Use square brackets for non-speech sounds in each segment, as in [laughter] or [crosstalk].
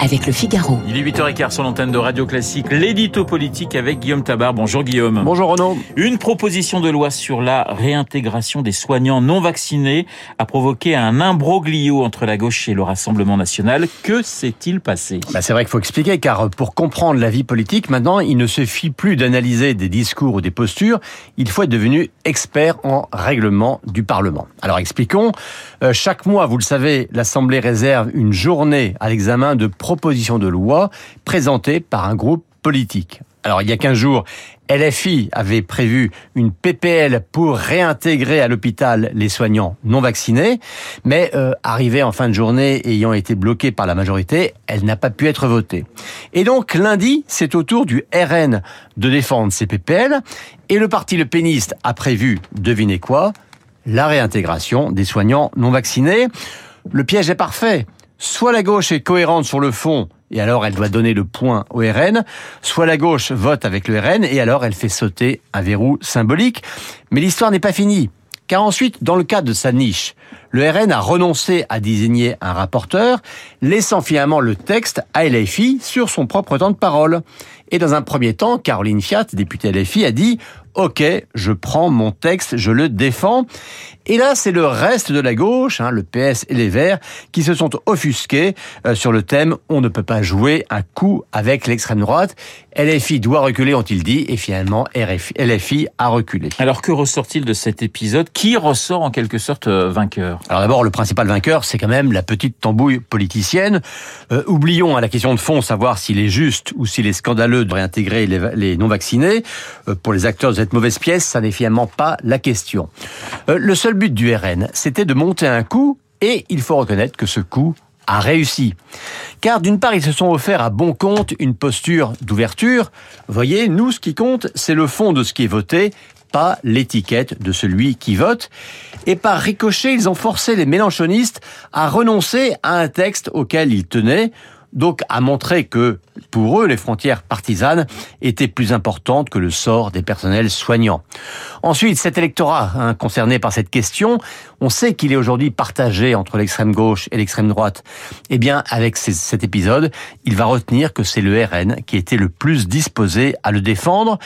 avec le Figaro. Il est 8h15 sur l'antenne de Radio Classique, l'édito politique avec Guillaume Tabar. Bonjour Guillaume. Bonjour Renaud. Une proposition de loi sur la réintégration des soignants non vaccinés a provoqué un imbroglio entre la gauche et le Rassemblement national. Que s'est-il passé? Bah C'est vrai qu'il faut expliquer, car pour comprendre la vie politique, maintenant, il ne suffit plus d'analyser des discours ou des postures, il faut être devenu expert en règlement du Parlement. Alors expliquons. Euh, chaque mois, vous le savez, l'Assemblée réserve une journée à l'examen de proposition de loi présentée par un groupe politique. Alors il y a 15 jours, LFI avait prévu une PPL pour réintégrer à l'hôpital les soignants non vaccinés, mais euh, arrivée en fin de journée ayant été bloquée par la majorité, elle n'a pas pu être votée. Et donc lundi, c'est au tour du RN de défendre ces PPL, et le parti Le Péniste a prévu, devinez quoi, la réintégration des soignants non vaccinés. Le piège est parfait. Soit la gauche est cohérente sur le fond, et alors elle doit donner le point au RN, soit la gauche vote avec le RN, et alors elle fait sauter un verrou symbolique. Mais l'histoire n'est pas finie. Car ensuite, dans le cas de sa niche, le RN a renoncé à désigner un rapporteur, laissant finalement le texte à LFI sur son propre temps de parole. Et dans un premier temps, Caroline Fiat, députée LFI, a dit OK, je prends mon texte, je le défends. Et là, c'est le reste de la gauche, hein, le PS et les Verts, qui se sont offusqués euh, sur le thème On ne peut pas jouer un coup avec l'extrême droite. LFI doit reculer, ont-ils dit, et finalement LFI a reculé. Alors que ressort-il de cet épisode? Qui ressort en quelque sorte euh, vainqueur? Alors d'abord, le principal vainqueur, c'est quand même la petite tambouille politicienne. Euh, oublions à hein, la question de fond, savoir s'il est juste ou s'il est scandaleux de réintégrer les, non-vaccinés. pour les acteurs de cette mauvaise pièce, ça n'est finalement pas la question. le seul but du RN, c'était de monter un coup, et il faut reconnaître que ce coup a réussi. Car d'une part, ils se sont offerts à bon compte une posture d'ouverture. Voyez, nous, ce qui compte, c'est le fond de ce qui est voté, pas l'étiquette de celui qui vote. Et par ricochet, ils ont forcé les mélanchonistes à renoncer à un texte auquel ils tenaient, donc à montrer que pour eux, les frontières partisanes étaient plus importantes que le sort des personnels soignants. Ensuite, cet électorat hein, concerné par cette question, on sait qu'il est aujourd'hui partagé entre l'extrême gauche et l'extrême droite. Eh bien, avec cet épisode, il va retenir que c'est le RN qui était le plus disposé à le défendre.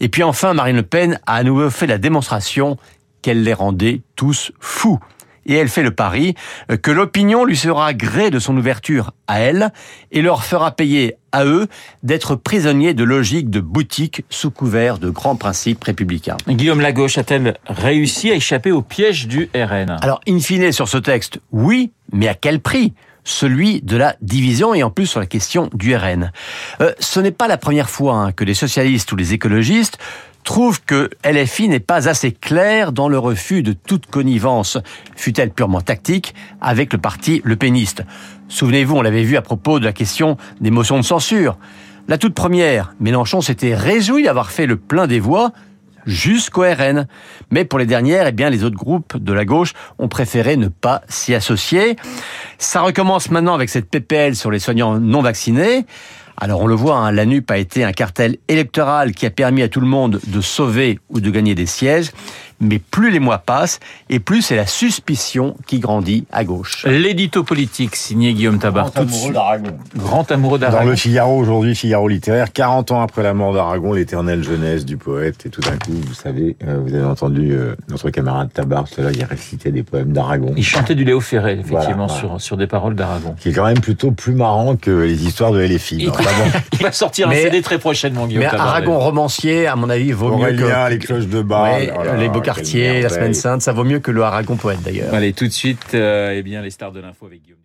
Et puis enfin, Marine Le Pen a à nouveau fait la démonstration qu'elle les rendait tous fous et elle fait le pari euh, que l'opinion lui sera gré de son ouverture à elle et leur fera payer à eux d'être prisonniers de logique de boutique sous couvert de grands principes républicains. Guillaume Lagauche a-t-elle réussi à échapper au piège du RN Alors, in fine, sur ce texte, oui, mais à quel prix? Celui de la division et en plus sur la question du RN. Euh, ce n'est pas la première fois hein, que les socialistes ou les écologistes trouve que LFI n'est pas assez clair dans le refus de toute connivence, fut-elle purement tactique, avec le parti le péniste. Souvenez-vous, on l'avait vu à propos de la question des motions de censure. La toute première, Mélenchon s'était réjoui d'avoir fait le plein des voix jusqu'au RN. Mais pour les dernières, eh bien, les autres groupes de la gauche ont préféré ne pas s'y associer. Ça recommence maintenant avec cette PPL sur les soignants non vaccinés. Alors on le voit, hein, la a été un cartel électoral qui a permis à tout le monde de sauver ou de gagner des sièges mais plus les mois passent et plus c'est la suspicion qui grandit à gauche. L'édito politique signé Guillaume Tabar. Grand amoureux d'Aragon. Grand amoureux d'Aragon. Dans le Figaro aujourd'hui, Figaro littéraire, 40 ans après la mort d'Aragon, l'éternelle jeunesse du poète et tout d'un coup, vous savez, euh, vous avez entendu euh, notre camarade Tabar, cela il récitait des poèmes d'Aragon. Il chantait du Léo Ferré, effectivement, Sur, sur des paroles d'Aragon. Qui est quand même plutôt plus marrant que les histoires de LFI. Il, [laughs] il va sortir un CD très prochainement, Guillaume mais Aragon romancier, à mon avis, vaut mieux que... les cloches de bar. les la semaine sainte, ça vaut mieux que le Aragon poète d'ailleurs. Allez, tout de suite, euh, eh bien, les stars de l'info avec Guillaume